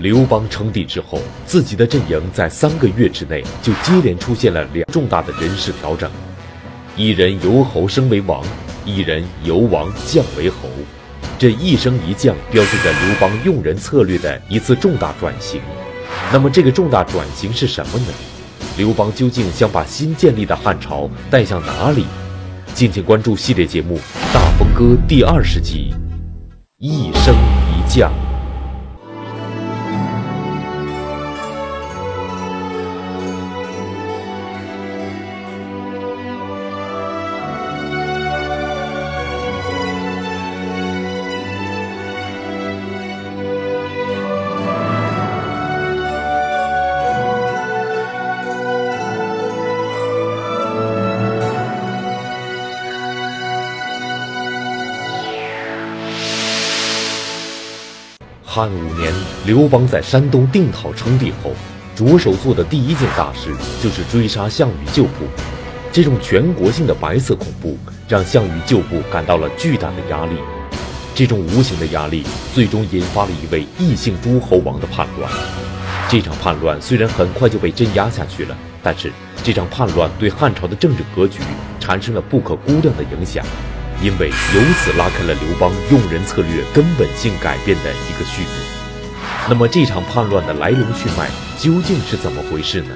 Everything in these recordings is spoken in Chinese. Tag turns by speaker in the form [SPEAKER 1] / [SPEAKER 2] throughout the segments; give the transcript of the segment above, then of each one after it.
[SPEAKER 1] 刘邦称帝之后，自己的阵营在三个月之内就接连出现了两重大的人事调整：一人由侯升为王，一人由王降为侯。这一升一降，标志着刘邦用人策略的一次重大转型。那么，这个重大转型是什么呢？刘邦究竟想把新建立的汉朝带向哪里？敬请关注系列节目《大风歌》第二十集：一升一降。汉五年，刘邦在山东定陶称帝后，着手做的第一件大事就是追杀项羽旧部。这种全国性的白色恐怖，让项羽旧部感到了巨大的压力。这种无形的压力，最终引发了一位异姓诸侯王的叛乱。这场叛乱虽然很快就被镇压下去了，但是这场叛乱对汉朝的政治格局产生了不可估量的影响。因为由此拉开了刘邦用人策略根本性改变的一个序幕。那么这场叛乱的来龙去脉究竟是怎么回事呢？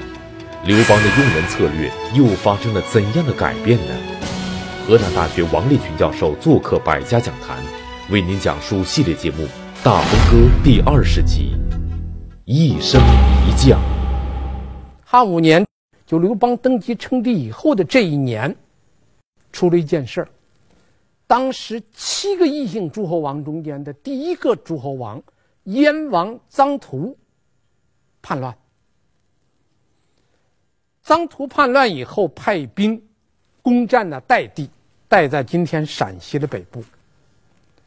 [SPEAKER 1] 刘邦的用人策略又发生了怎样的改变呢？河南大学王立群教授做客百家讲坛，为您讲述系列节目《大风歌》第二十集：一升一降。
[SPEAKER 2] 汉五年，就刘邦登基称帝以后的这一年，出了一件事儿。当时七个异姓诸侯王中间的第一个诸侯王燕王臧荼叛乱。臧荼叛乱以后，派兵攻占了代地，代在今天陕西的北部，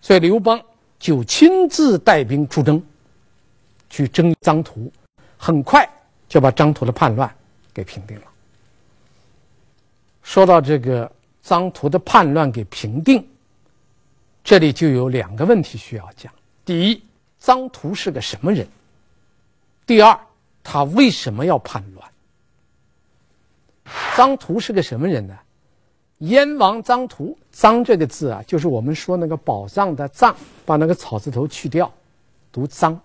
[SPEAKER 2] 所以刘邦就亲自带兵出征，去征臧荼，很快就把臧荼的叛乱给平定了。说到这个。臧荼的叛乱给平定，这里就有两个问题需要讲：第一，臧荼是个什么人？第二，他为什么要叛乱？臧荼是个什么人呢？燕王臧荼，臧这个字啊，就是我们说那个宝藏的藏，把那个草字头去掉，读臧。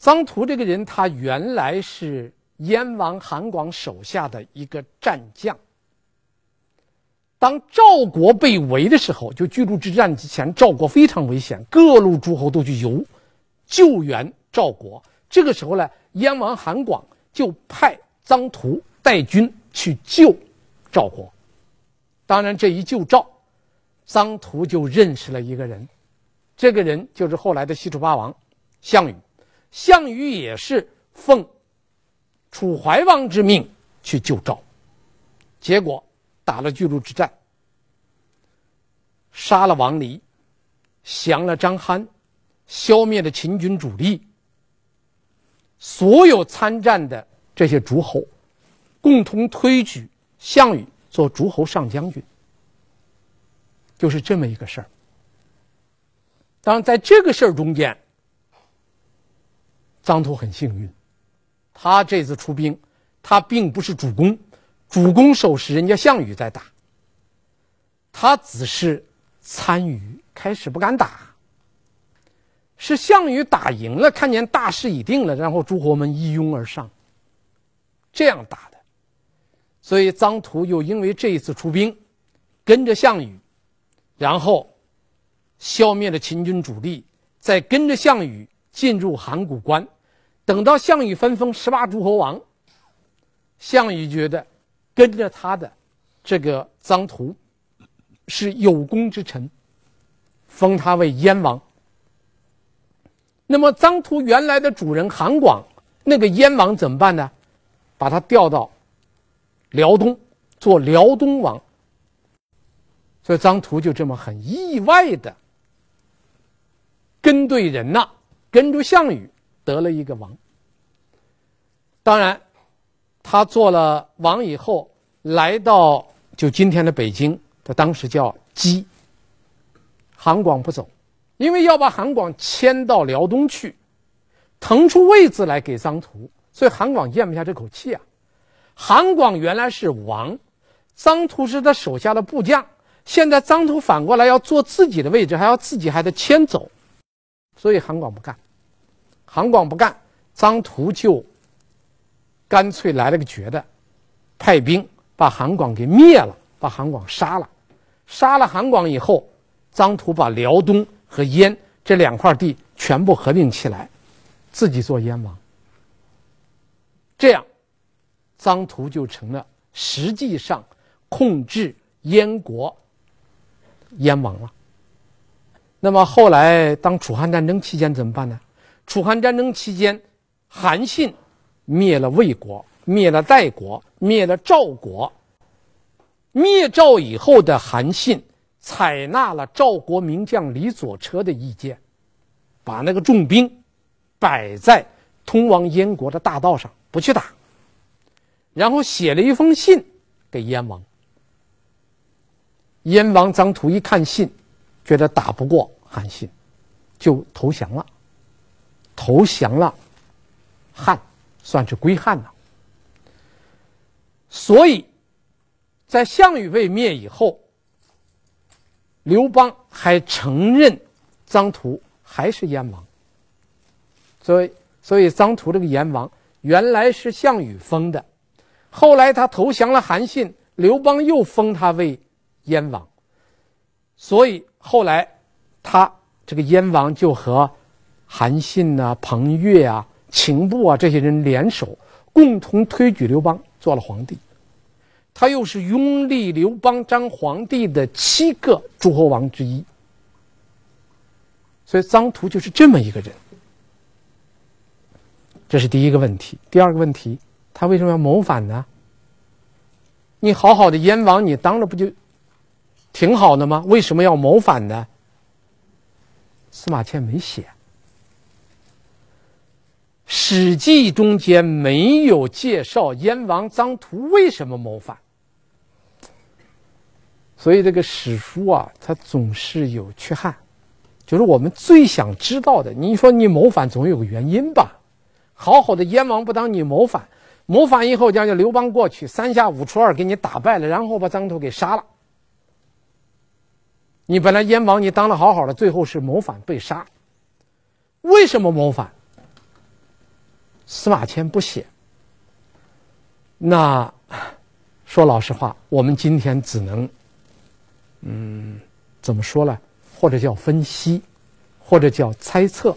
[SPEAKER 2] 臧荼这个人，他原来是燕王韩广手下的一个战将。当赵国被围的时候，就巨鹿之战之前，赵国非常危险，各路诸侯都去游救援赵国。这个时候呢，燕王韩广就派臧荼带军去救赵国。当然，这一救赵，臧荼就认识了一个人，这个人就是后来的西楚霸王项羽。项羽也是奉楚怀王之命去救赵，结果。打了巨鹿之战，杀了王离，降了章邯，消灭了秦军主力。所有参战的这些诸侯，共同推举项羽做诸侯上将军，就是这么一个事儿。当然，在这个事儿中间，臧荼很幸运，他这次出兵，他并不是主攻。主攻手是人家项羽在打，他只是参与，开始不敢打，是项羽打赢了，看见大势已定了，然后诸侯们一拥而上，这样打的，所以臧荼又因为这一次出兵，跟着项羽，然后消灭了秦军主力，再跟着项羽进入函谷关，等到项羽分封十八诸侯王，项羽觉得。跟着他的这个臧荼是有功之臣，封他为燕王。那么臧荼原来的主人韩广那个燕王怎么办呢？把他调到辽东做辽东王。所以臧荼就这么很意外的跟对人呐，跟着项羽得了一个王。当然。他做了王以后，来到就今天的北京，他当时叫姬。韩广不走，因为要把韩广迁到辽东去，腾出位置来给张图，所以韩广咽不下这口气啊。韩广原来是王，张图是他手下的部将，现在张图反过来要坐自己的位置，还要自己还得迁走，所以韩广不干。韩广不干，张图就干脆来了个绝的，派兵把韩广给灭了，把韩广杀了。杀了韩广以后，张图把辽东和燕这两块地全部合并起来，自己做燕王。这样，张图就成了实际上控制燕国燕王了。那么后来，当楚汉战争期间怎么办呢？楚汉战争期间，韩信灭了魏国，灭了代国，灭了赵国。灭赵以后的韩信采纳了赵国名将李左车的意见，把那个重兵摆在通往燕国的大道上，不去打。然后写了一封信给燕王。燕王张图一看信，觉得打不过韩信，就投降了。投降了汉，算是归汉了。所以，在项羽被灭以后，刘邦还承认张图还是燕王。所以，所以张图这个燕王原来是项羽封的，后来他投降了韩信，刘邦又封他为燕王。所以后来他这个燕王就和。韩信呐、啊、彭越啊、秦布啊这些人联手，共同推举刘邦做了皇帝。他又是拥立刘邦当皇帝的七个诸侯王之一。所以张图就是这么一个人。这是第一个问题。第二个问题，他为什么要谋反呢？你好好的燕王，你当了不就挺好的吗？为什么要谋反呢？司马迁没写。《史记》中间没有介绍燕王张图为什么谋反，所以这个史书啊，它总是有缺憾。就是我们最想知道的，你说你谋反总有个原因吧？好好的燕王不当你谋反，谋反以后将就刘邦过去，三下五除二给你打败了，然后把张图给杀了。你本来燕王你当的好好的，最后是谋反被杀，为什么谋反？司马迁不写，那说老实话，我们今天只能，嗯，怎么说呢？或者叫分析，或者叫猜测。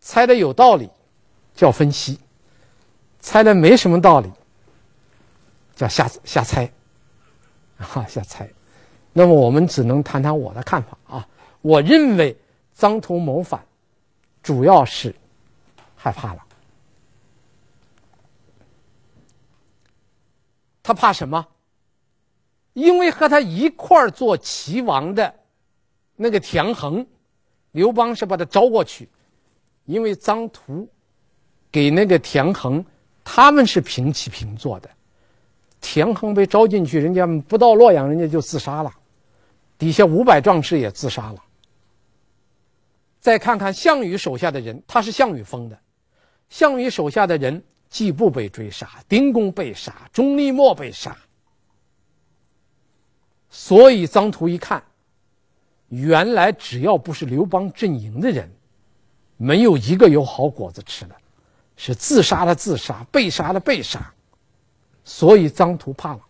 [SPEAKER 2] 猜的有道理，叫分析；猜的没什么道理，叫瞎瞎猜，啊，瞎猜。那么我们只能谈谈我的看法啊。我认为张图谋反，主要是。害怕了，他怕什么？因为和他一块儿做齐王的那个田横，刘邦是把他招过去，因为张图给那个田横，他们是平起平坐的。田横被招进去，人家不到洛阳，人家就自杀了，底下五百壮士也自杀了。再看看项羽手下的人，他是项羽封的。项羽手下的人，季布被追杀，丁公被杀，钟离莫被杀。所以张图一看，原来只要不是刘邦阵营的人，没有一个有好果子吃的，是自杀的自杀，被杀的被杀。所以张图怕了。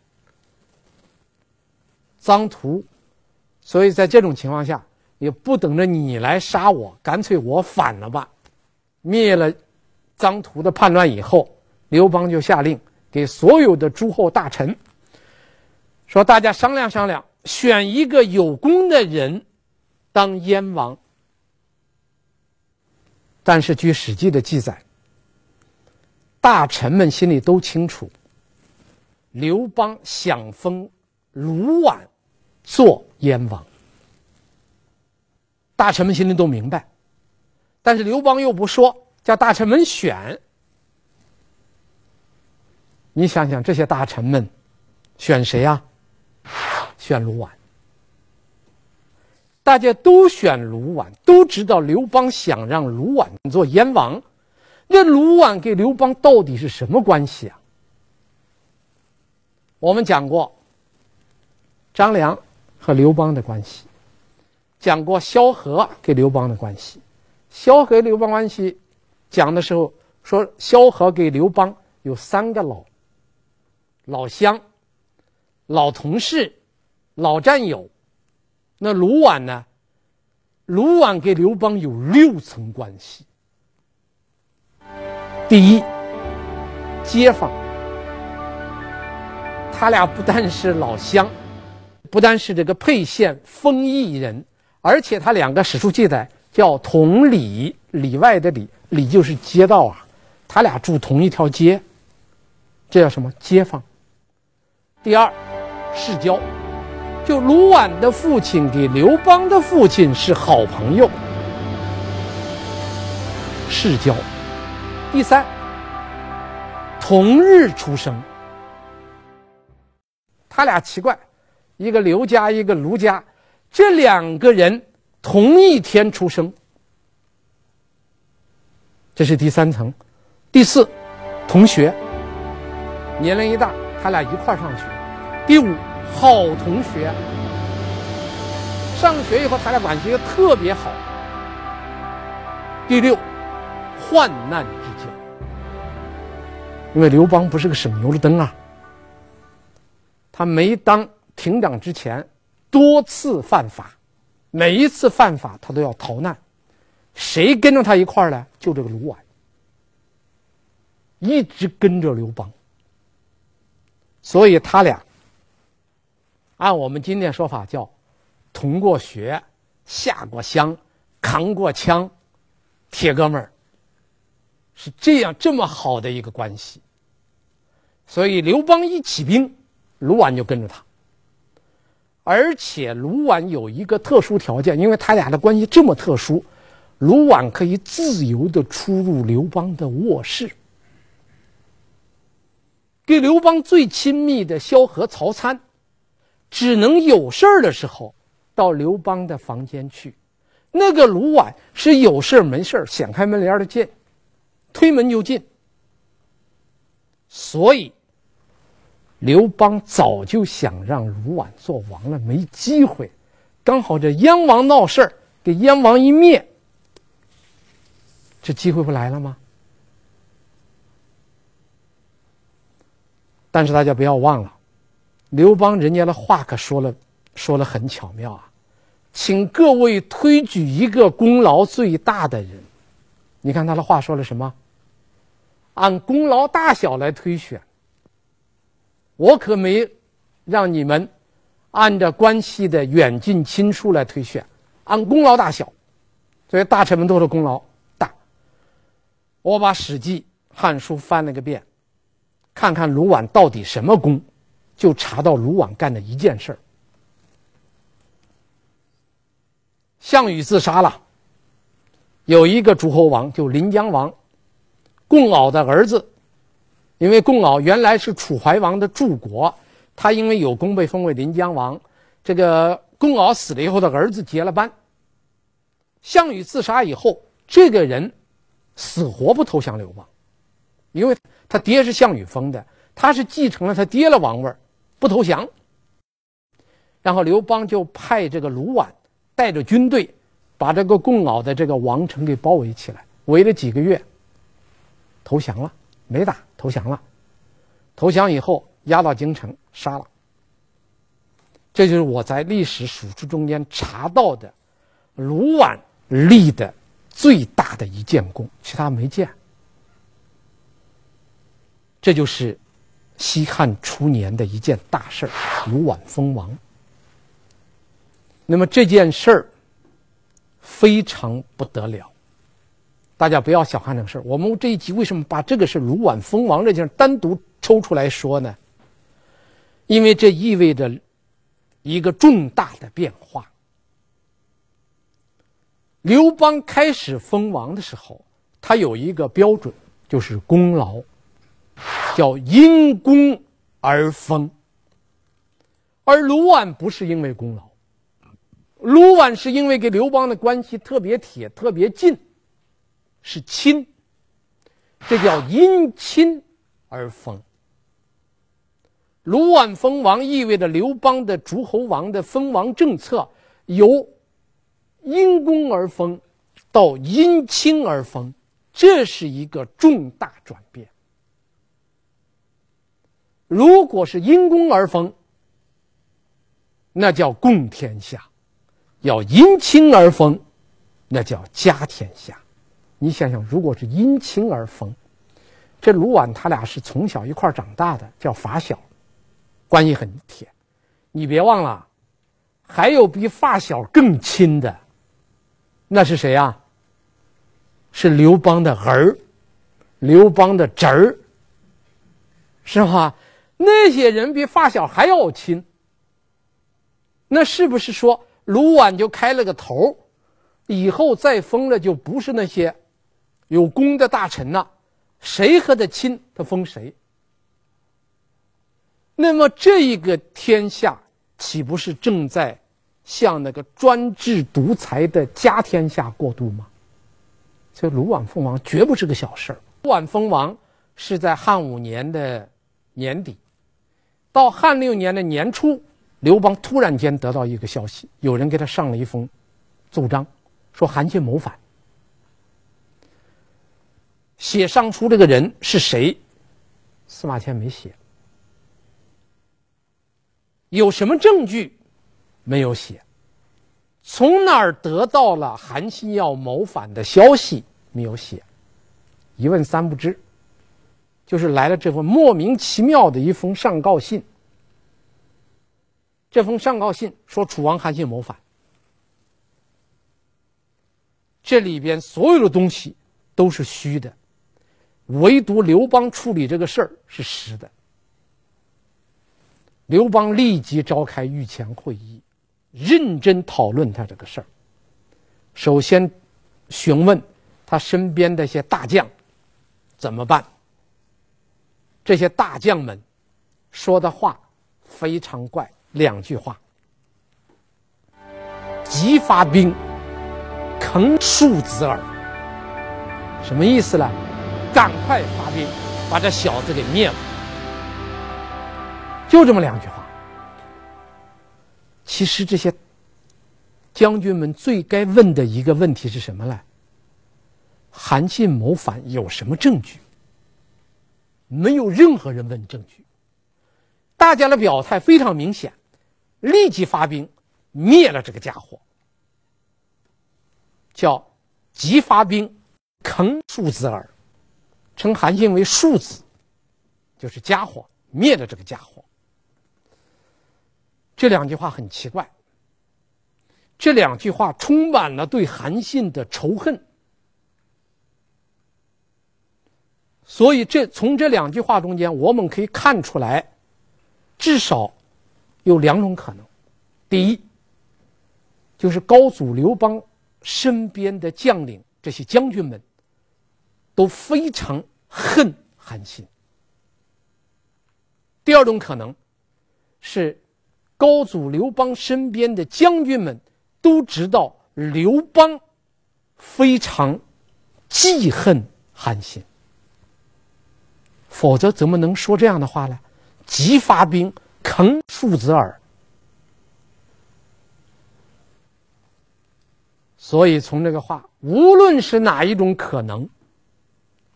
[SPEAKER 2] 张图，所以在这种情况下，也不等着你来杀我，干脆我反了吧，灭了。张图的叛乱以后，刘邦就下令给所有的诸侯大臣说：“大家商量商量，选一个有功的人当燕王。”但是据《史记》的记载，大臣们心里都清楚，刘邦想封卢绾做燕王，大臣们心里都明白，但是刘邦又不说。叫大臣们选，你想想这些大臣们选谁呀？选卢绾。大家都选卢绾，都知道刘邦想让卢绾做燕王。那卢绾跟刘邦到底是什么关系啊？我们讲过张良和刘邦的关系，讲过萧何跟刘邦的关系。萧何刘邦关系讲的时候说，萧何给刘邦有三个老：老乡、老同事、老战友。那卢绾呢？卢绾跟刘邦有六层关系。第一，街坊，他俩不但是老乡，不但是这个沛县丰邑人，而且他两个史书记载叫同里，里外的里，里就是街道啊，他俩住同一条街，这叫什么？街坊。第二，世交。就卢绾的父亲给刘邦的父亲是好朋友，世交。第三，同日出生。他俩奇怪，一个刘家，一个卢家，这两个人同一天出生，这是第三层。第四，同学，年龄一大，他俩一块儿上学。第五。好同学，上学以后他俩关系又特别好。第六，患难之交，因为刘邦不是个省油的灯啊，他没当亭长之前多次犯法，每一次犯法他都要逃难，谁跟着他一块儿呢？就这个卢绾，一直跟着刘邦，所以他俩。按我们今天说法叫，同过学、下过乡、扛过枪，铁哥们儿，是这样这么好的一个关系。所以刘邦一起兵，卢绾就跟着他。而且卢绾有一个特殊条件，因为他俩的关系这么特殊，卢绾可以自由的出入刘邦的卧室。跟刘邦最亲密的萧何、曹参。只能有事儿的时候到刘邦的房间去，那个卢绾是有事儿没事儿掀开门帘的进，推门就进。所以刘邦早就想让卢绾做王了，没机会，刚好这燕王闹事儿，给燕王一灭，这机会不来了吗？但是大家不要忘了。刘邦人家的话可说了，说了很巧妙啊，请各位推举一个功劳最大的人。你看他的话说了什么？按功劳大小来推选。我可没让你们按照关系的远近亲疏来推选，按功劳大小。所以大臣们都是功劳。我把《史记》《汉书》翻了个遍，看看卢绾到底什么功。就查到卢绾干的一件事儿，项羽自杀了，有一个诸侯王，就临江王，共敖的儿子，因为共敖原来是楚怀王的柱国，他因为有功被封为临江王。这个共敖死了以后，他儿子接了班。项羽自杀以后，这个人死活不投降刘邦，因为他爹是项羽封的，他是继承了他爹的王位。不投降，然后刘邦就派这个卢绾带着军队，把这个共敖的这个王城给包围起来，围了几个月，投降了，没打，投降了，投降以后押到京城杀了。这就是我在历史史书中间查到的卢绾立的最大的一件功，其他没见。这就是。西汉初年的一件大事儿，卢綰封王。那么这件事儿非常不得了，大家不要小看这个事儿。我们这一集为什么把这个是卢綰封王这件事单独抽出来说呢？因为这意味着一个重大的变化。刘邦开始封王的时候，他有一个标准，就是功劳。叫因功而封，而卢绾不是因为功劳，卢绾是因为跟刘邦的关系特别铁、特别近，是亲，这叫因亲而封。卢绾封王意味着刘邦的诸侯王的封王政策由因公而封到因亲而封，这是一个重大转变。如果是因公而封，那叫共天下；要因亲而封，那叫家天下。你想想，如果是因亲而封，这卢绾他俩是从小一块长大的，叫发小，关系很铁。你别忘了，还有比发小更亲的，那是谁啊？是刘邦的儿，刘邦的侄儿，是吧？那些人比发小还要亲，那是不是说卢绾就开了个头，以后再封了就不是那些有功的大臣了，谁和他亲，他封谁？那么这一个天下岂不是正在向那个专制独裁的家天下过渡吗？这卢綰封王绝不是个小事儿。卢綰封王是在汉五年的年底。到汉六年的年初，刘邦突然间得到一个消息，有人给他上了一封奏章，说韩信谋反。写上书这个人是谁？司马迁没写。有什么证据？没有写。从哪儿得到了韩信要谋反的消息？没有写。一问三不知。就是来了这封莫名其妙的一封上告信。这封上告信说楚王韩信谋反，这里边所有的东西都是虚的，唯独刘邦处理这个事儿是实的。刘邦立即召开御前会议，认真讨论他这个事儿。首先询问他身边的一些大将怎么办。这些大将们说的话非常怪，两句话：急发兵，坑庶子耳。什么意思呢？赶快发兵，把这小子给灭了。就这么两句话。其实这些将军们最该问的一个问题是什么呢？韩信谋反有什么证据？没有任何人问证据，大家的表态非常明显，立即发兵灭了这个家伙，叫急发兵坑庶子耳，称韩信为庶子，就是家伙，灭了这个家伙。这两句话很奇怪，这两句话充满了对韩信的仇恨。所以这，从这两句话中间，我们可以看出来，至少有两种可能：第一，就是高祖刘邦身边的将领这些将军们都非常恨韩信；第二种可能是高祖刘邦身边的将军们都知道刘邦非常记恨韩信。否则怎么能说这样的话呢？急发兵，坑庶子耳。所以从这个话，无论是哪一种可能，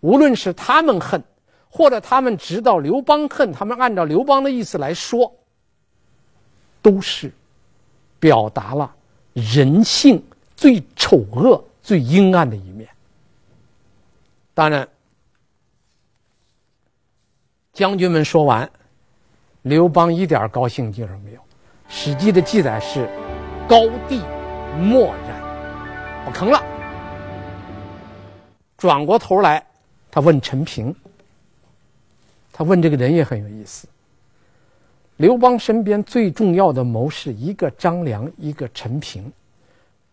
[SPEAKER 2] 无论是他们恨，或者他们知道刘邦恨，他们按照刘邦的意思来说，都是表达了人性最丑恶、最阴暗的一面。当然。将军们说完，刘邦一点高兴劲儿没有。《史记》的记载是：高帝默然，不吭了。转过头来，他问陈平。他问这个人也很有意思。刘邦身边最重要的谋士，一个张良，一个陈平。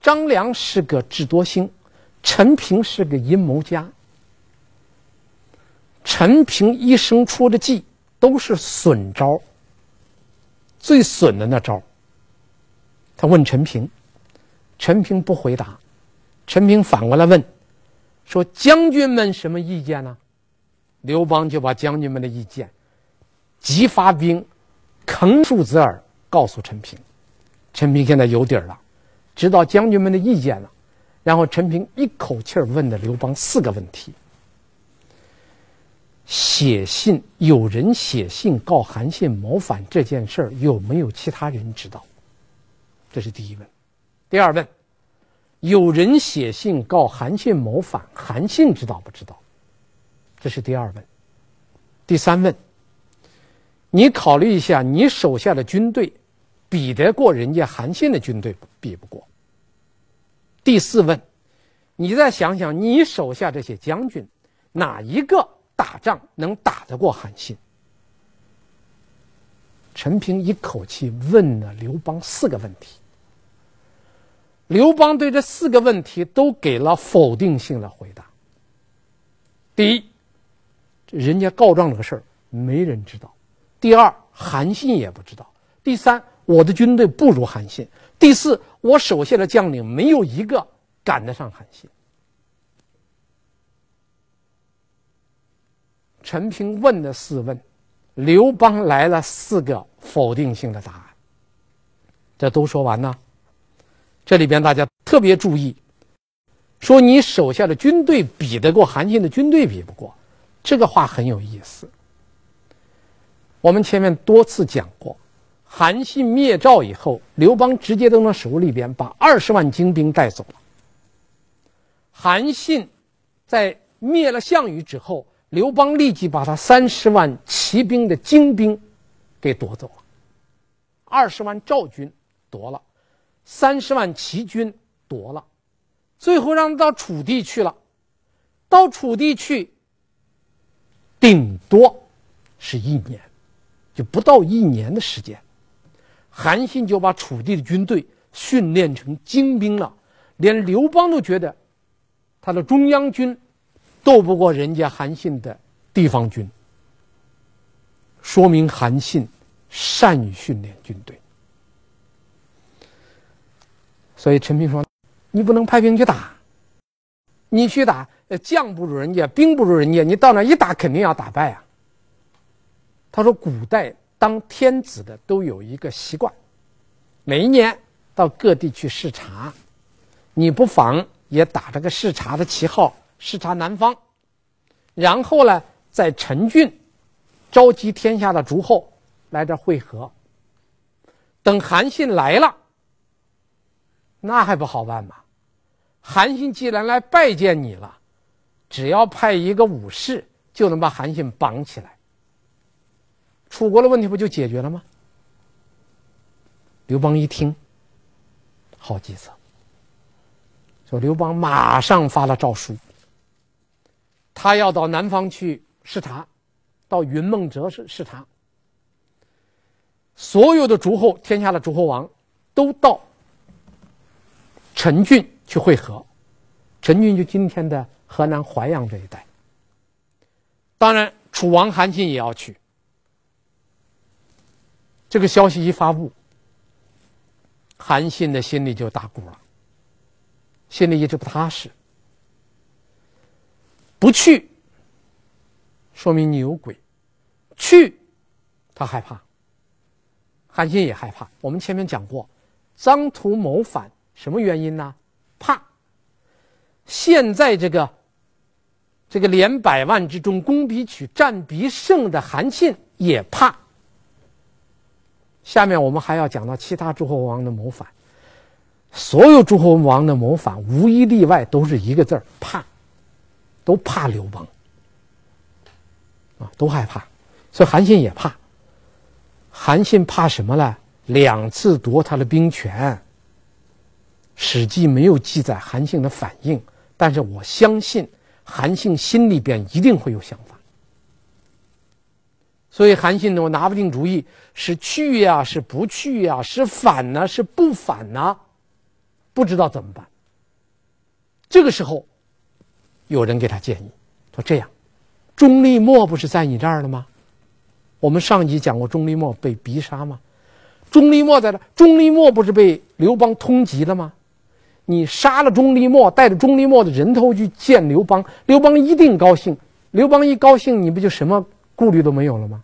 [SPEAKER 2] 张良是个智多星，陈平是个阴谋家。陈平一生出的计都是损招，最损的那招。他问陈平：“陈平不回答，陈平反过来问，说：“将军们什么意见呢？”刘邦就把将军们的意见，急发兵，坑恕子耳，告诉陈平。陈平现在有底儿了，知道将军们的意见了。然后陈平一口气儿问的刘邦四个问题：写信，有人写信告韩信谋反这件事儿，有没有其他人知道？这是第一问。第二问，有人写信告韩信谋反，韩信知道不知道？这是第二问。第三问，你考虑一下，你手下的军队。比得过人家韩信的军队，比不过。第四问，你再想想，你手下这些将军，哪一个打仗能打得过韩信？陈平一口气问了刘邦四个问题。刘邦对这四个问题都给了否定性的回答。第一，人家告状这个事儿没人知道；第二，韩信也不知道；第三，我的军队不如韩信。第四，我手下的将领没有一个赶得上韩信。陈平问的四问，刘邦来了四个否定性的答案。这都说完了，这里边大家特别注意，说你手下的军队比得过韩信的军队比不过，这个话很有意思。我们前面多次讲过。韩信灭赵以后，刘邦直接从他手里边把二十万精兵带走了。韩信在灭了项羽之后，刘邦立即把他三十万骑兵的精兵给夺走了，二十万赵军夺了，三十万齐军夺了，最后让他到楚地去了。到楚地去，顶多是一年，就不到一年的时间。韩信就把楚地的军队训练成精兵了，连刘邦都觉得他的中央军斗不过人家韩信的地方军，说明韩信善于训练军队。所以陈平说：“你不能派兵去打，你去打，将不如人家，兵不如人家，你到那一打，肯定要打败啊。”他说：“古代。”当天子的都有一个习惯，每一年到各地去视察，你不妨也打这个视察的旗号，视察南方，然后呢，在陈郡召集天下的诸侯来这会合。等韩信来了，那还不好办吗？韩信既然来拜见你了，只要派一个武士，就能把韩信绑起来。楚国的问题不就解决了吗？刘邦一听，好计策。说刘邦马上发了诏书，他要到南方去视察，到云梦泽视视察。所有的诸侯，天下的诸侯王，都到陈郡去会合。陈郡就今天的河南淮阳这一带。当然，楚王韩信也要去。这个消息一发布，韩信的心里就打鼓了，心里一直不踏实。不去，说明你有鬼；去，他害怕。韩信也害怕。我们前面讲过，张图谋反，什么原因呢？怕。现在这个这个连百万之众，攻必取，战必胜的韩信也怕。下面我们还要讲到其他诸侯王的谋反，所有诸侯王的谋反无一例外都是一个字儿怕，都怕刘邦，啊，都害怕，所以韩信也怕。韩信怕什么呢？两次夺他的兵权，《史记》没有记载韩信的反应，但是我相信韩信心里边一定会有想法。所以韩信呢，我拿不定主意，是去呀，是不去呀，是反呢，是不反呢，不知道怎么办。这个时候，有人给他建议，说这样，钟离莫不是在你这儿了吗？我们上集讲过钟离莫被逼杀吗？钟离莫在这，钟离莫不是被刘邦通缉了吗？你杀了钟离莫，带着钟离莫的人头去见刘邦，刘邦一定高兴。刘邦一高兴，你不就什么顾虑都没有了吗？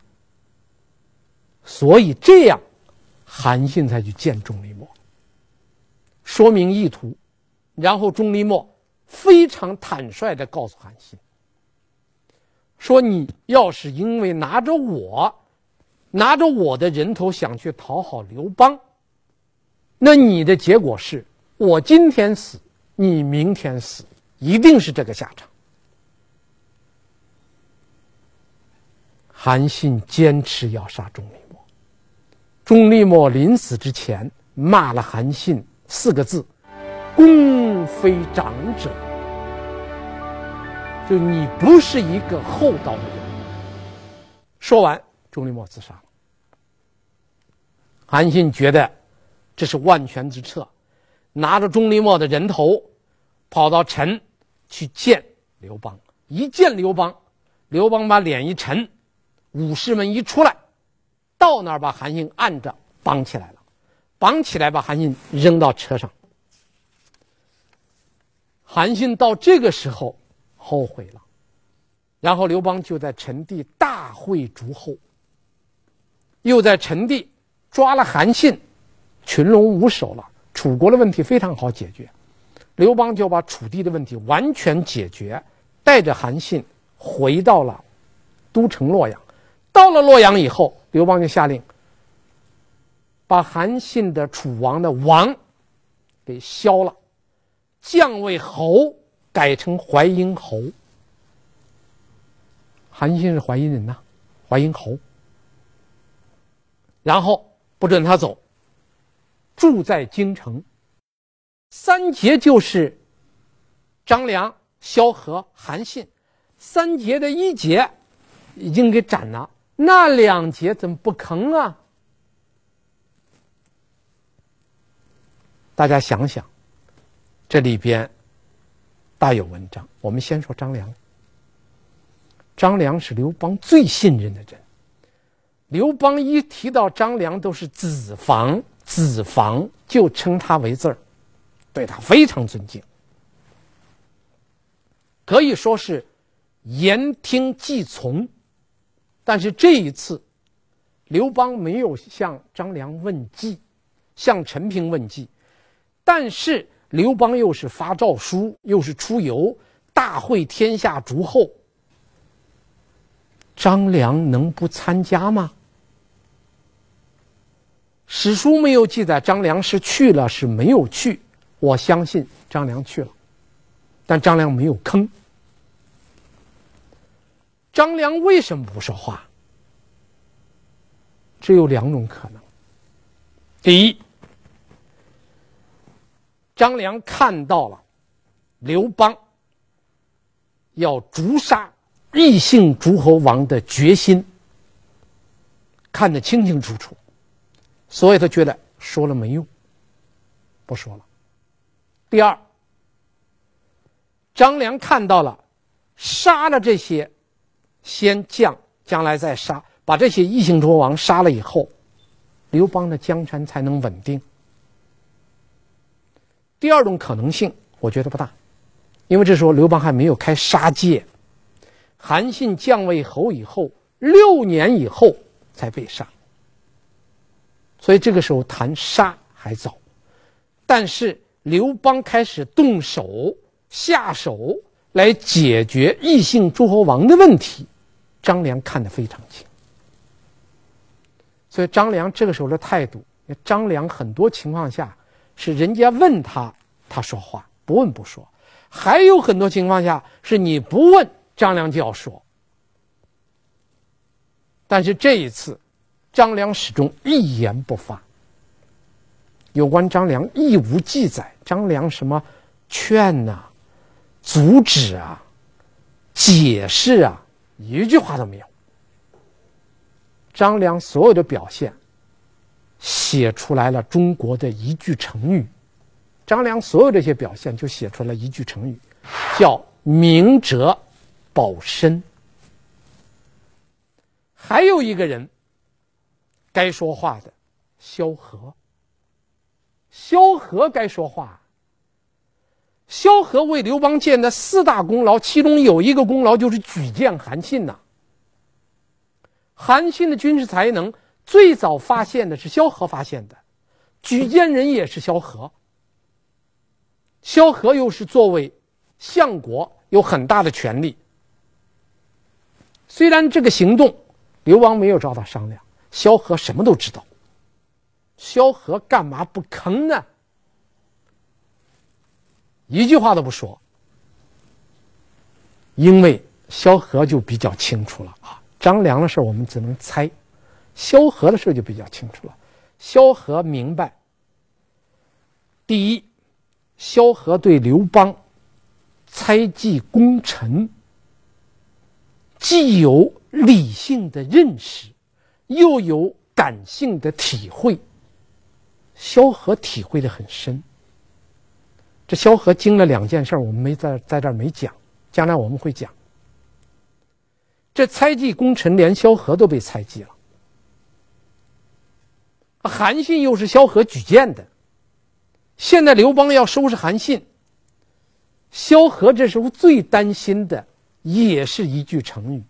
[SPEAKER 2] 所以这样，韩信才去见钟离墨，说明意图，然后钟离墨非常坦率地告诉韩信，说你要是因为拿着我，拿着我的人头想去讨好刘邦，那你的结果是我今天死，你明天死，一定是这个下场。韩信坚持要杀钟离，钟离墨临死之前骂了韩信四个字：“公非长者。”就你不是一个厚道的人。说完，钟离墨自杀了。韩信觉得这是万全之策，拿着钟离墨的人头，跑到陈去见刘邦。一见刘邦，刘邦把脸一沉。武士们一出来，到那儿把韩信按着绑起来了，绑起来把韩信扔到车上。韩信到这个时候后悔了，然后刘邦就在陈地大会诸侯，又在陈地抓了韩信，群龙无首了。楚国的问题非常好解决，刘邦就把楚地的问题完全解决，带着韩信回到了都城洛阳。到了洛阳以后，刘邦就下令把韩信的楚王的王给削了，降为侯，改成淮阴侯。韩信是淮阴人呐，淮阴侯。然后不准他走，住在京城。三杰就是张良、萧何、韩信，三杰的一杰已经给斩了。那两节怎么不吭啊？大家想想，这里边大有文章。我们先说张良。张良是刘邦最信任的人。刘邦一提到张良，都是子房，子房就称他为字儿，对他非常尊敬，可以说是言听计从。但是这一次，刘邦没有向张良问计，向陈平问计，但是刘邦又是发诏书，又是出游，大会天下诸侯，张良能不参加吗？史书没有记载张良是去了是没有去，我相信张良去了，但张良没有吭。张良为什么不说话？只有两种可能。第一，张良看到了刘邦要诛杀异姓诸侯王的决心，看得清清楚楚，所以他觉得说了没用，不说了。第二，张良看到了杀了这些。先降，将来再杀，把这些异姓诸侯王杀了以后，刘邦的江山才能稳定。第二种可能性，我觉得不大，因为这时候刘邦还没有开杀戒，韩信降为侯以后六年以后才被杀，所以这个时候谈杀还早。但是刘邦开始动手下手来解决异姓诸侯王的问题。张良看得非常清，所以张良这个时候的态度，张良很多情况下是人家问他，他说话，不问不说；还有很多情况下是你不问，张良就要说。但是这一次，张良始终一言不发。有关张良亦无记载，张良什么劝呐、阻止啊、解释啊。一句话都没有。张良所有的表现，写出来了中国的一句成语。张良所有这些表现，就写出了一句成语，叫“明哲保身”。还有一个人，该说话的，萧何。萧何该说话，萧何为刘邦建的四大功劳，其中有一个功劳就是举荐韩信呐。韩信的军事才能最早发现的是萧何发现的，举荐人也是萧何。萧何又是作为相国有很大的权力，虽然这个行动刘邦没有找他商量，萧何什么都知道。萧何干嘛不吭呢？一句话都不说，因为萧何就比较清楚了啊。张良的事我们只能猜，萧何的事就比较清楚了。萧何明白，第一，萧何对刘邦猜忌功臣，既有理性的认识，又有感性的体会。萧何体会的很深。萧何经了两件事，我们没在在这没讲，将来我们会讲。这猜忌功臣，连萧何都被猜忌了。韩信又是萧何举荐的，现在刘邦要收拾韩信，萧何这时候最担心的也是一句成语，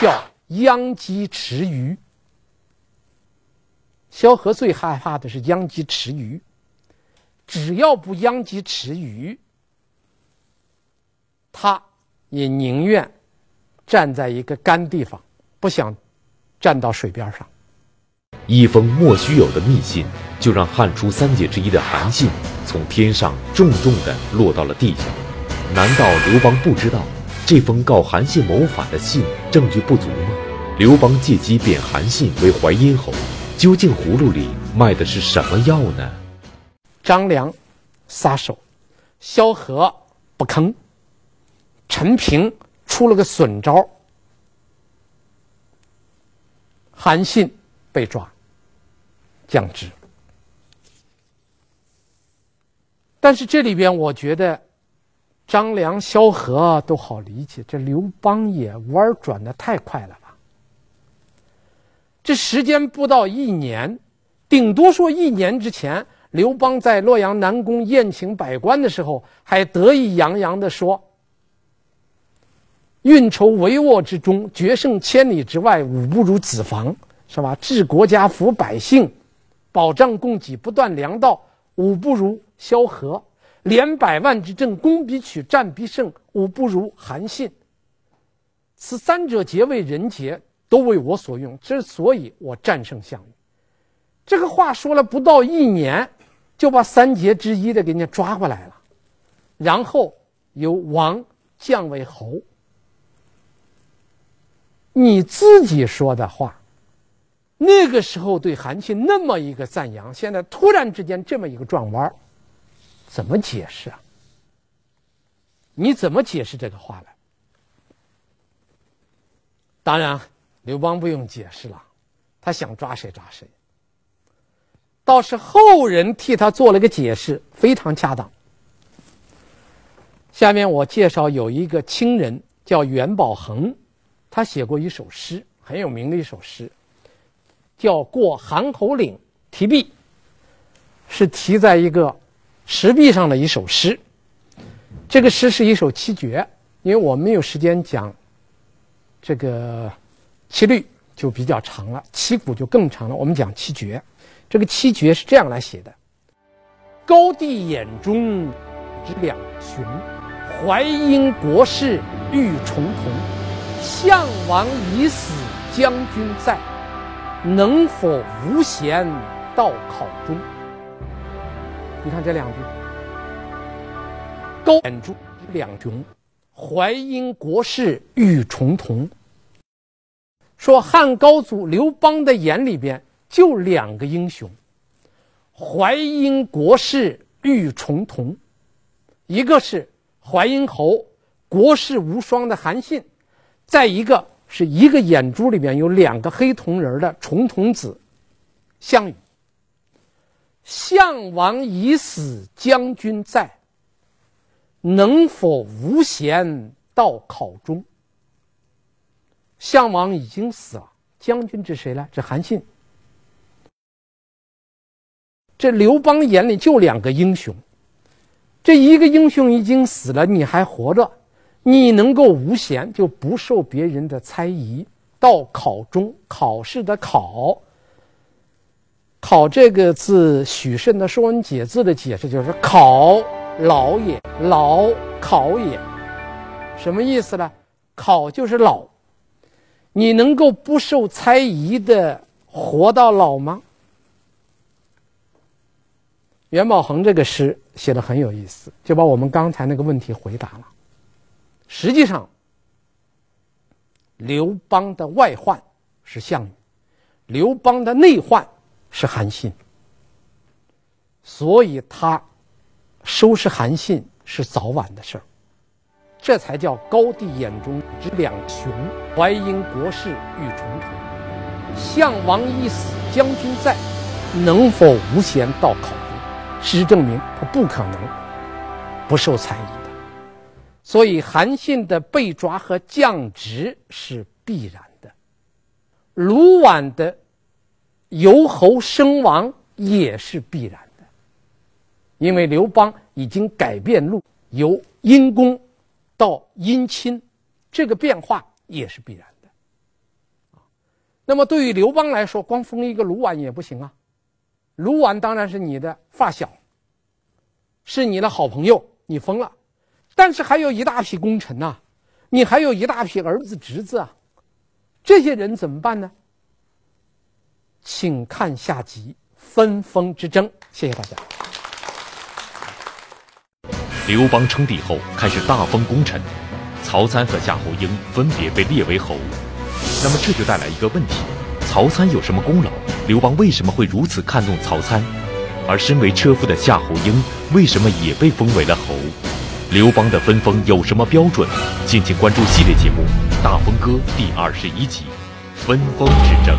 [SPEAKER 2] 叫“殃及池鱼”。萧何最害怕的是殃及池鱼，只要不殃及池鱼，他也宁愿。站在一个干地方，不想站到水边上。
[SPEAKER 1] 一封莫须有的密信，就让汉初三杰之一的韩信从天上重重的落到了地下。难道刘邦不知道这封告韩信谋反的信证据不足吗？刘邦借机贬韩信为淮阴侯，究竟葫芦里卖的是什么药呢？
[SPEAKER 2] 张良撒手，萧何不吭，陈平。出了个损招，韩信被抓，降职。但是这里边，我觉得张良、萧何都好理解，这刘邦也弯转的太快了吧？这时间不到一年，顶多说一年之前，刘邦在洛阳南宫宴请百官的时候，还得意洋洋的说。运筹帷幄之中，决胜千里之外，吾不如子房，是吧？治国家，抚百姓，保障供给，不断粮道，吾不如萧何。连百万之阵，攻必取，战必胜，吾不如韩信。此三者皆为人杰，都为我所用。之所以我战胜项羽。这个话说了不到一年，就把三杰之一的给人家抓过来了，然后由王降为侯。你自己说的话，那个时候对韩信那么一个赞扬，现在突然之间这么一个转弯，怎么解释啊？你怎么解释这个话来？当然，刘邦不用解释了，他想抓谁抓谁。倒是后人替他做了个解释，非常恰当。下面我介绍有一个清人叫袁宝恒。他写过一首诗，很有名的一首诗，叫《过韩侯岭题壁》，是题在一个石壁上的一首诗。这个诗是一首七绝，因为我没有时间讲这个七律，就比较长了；七古就更长了。我们讲七绝，这个七绝是这样来写的：高帝眼中之两雄，淮阴国事欲重同。项王已死，将军在，能否无贤到考中？你看这两句，高眼中两雄，淮阴国事欲重同。说汉高祖刘邦的眼里边就两个英雄，淮阴国事欲重瞳，一个是淮阴侯，国士无双的韩信。再一个是一个眼珠里面有两个黑瞳仁的重瞳子，项羽。项王已死，将军在，能否无贤到考中？项王已经死了，将军是谁呢？指韩信。这刘邦眼里就两个英雄，这一个英雄已经死了，你还活着，你能够无嫌，就不受别人的猜疑。到考中，考试的考，考这个字，许慎的《说文解字》的解释就是考老也，老考也，什么意思呢？考就是老，你能够不受猜疑的活到老吗？元宝恒这个诗写得很有意思，就把我们刚才那个问题回答了。实际上，刘邦的外患是项羽，刘邦的内患是韩信，所以他收拾韩信是早晚的事儿，这才叫高帝眼中之两雄，淮阴国事欲重图。项王一死，将军在，能否无嫌到考？事实证明，他不可能不受猜疑的。所以韩信的被抓和降职是必然的，卢绾的由侯声王也是必然的，因为刘邦已经改变路，由因公到因亲，这个变化也是必然的。那么对于刘邦来说，光封一个卢绾也不行啊，卢绾当然是你的发小，是你的好朋友，你疯了。但是还有一大批功臣呐、你还有一大批儿子侄子啊，这些人怎么办呢？请看下集分封之争。谢谢大家。
[SPEAKER 1] 刘邦称帝后开始大封功臣，曹参和夏侯婴分别被列为侯。那么这就带来一个问题：曹参有什么功劳？刘邦为什么会如此看重曹参？而身为车夫的夏侯婴为什么也被封为了侯？刘邦的分封有什么标准？敬请关注系列节目《大风歌》第二十一集《分封之争》。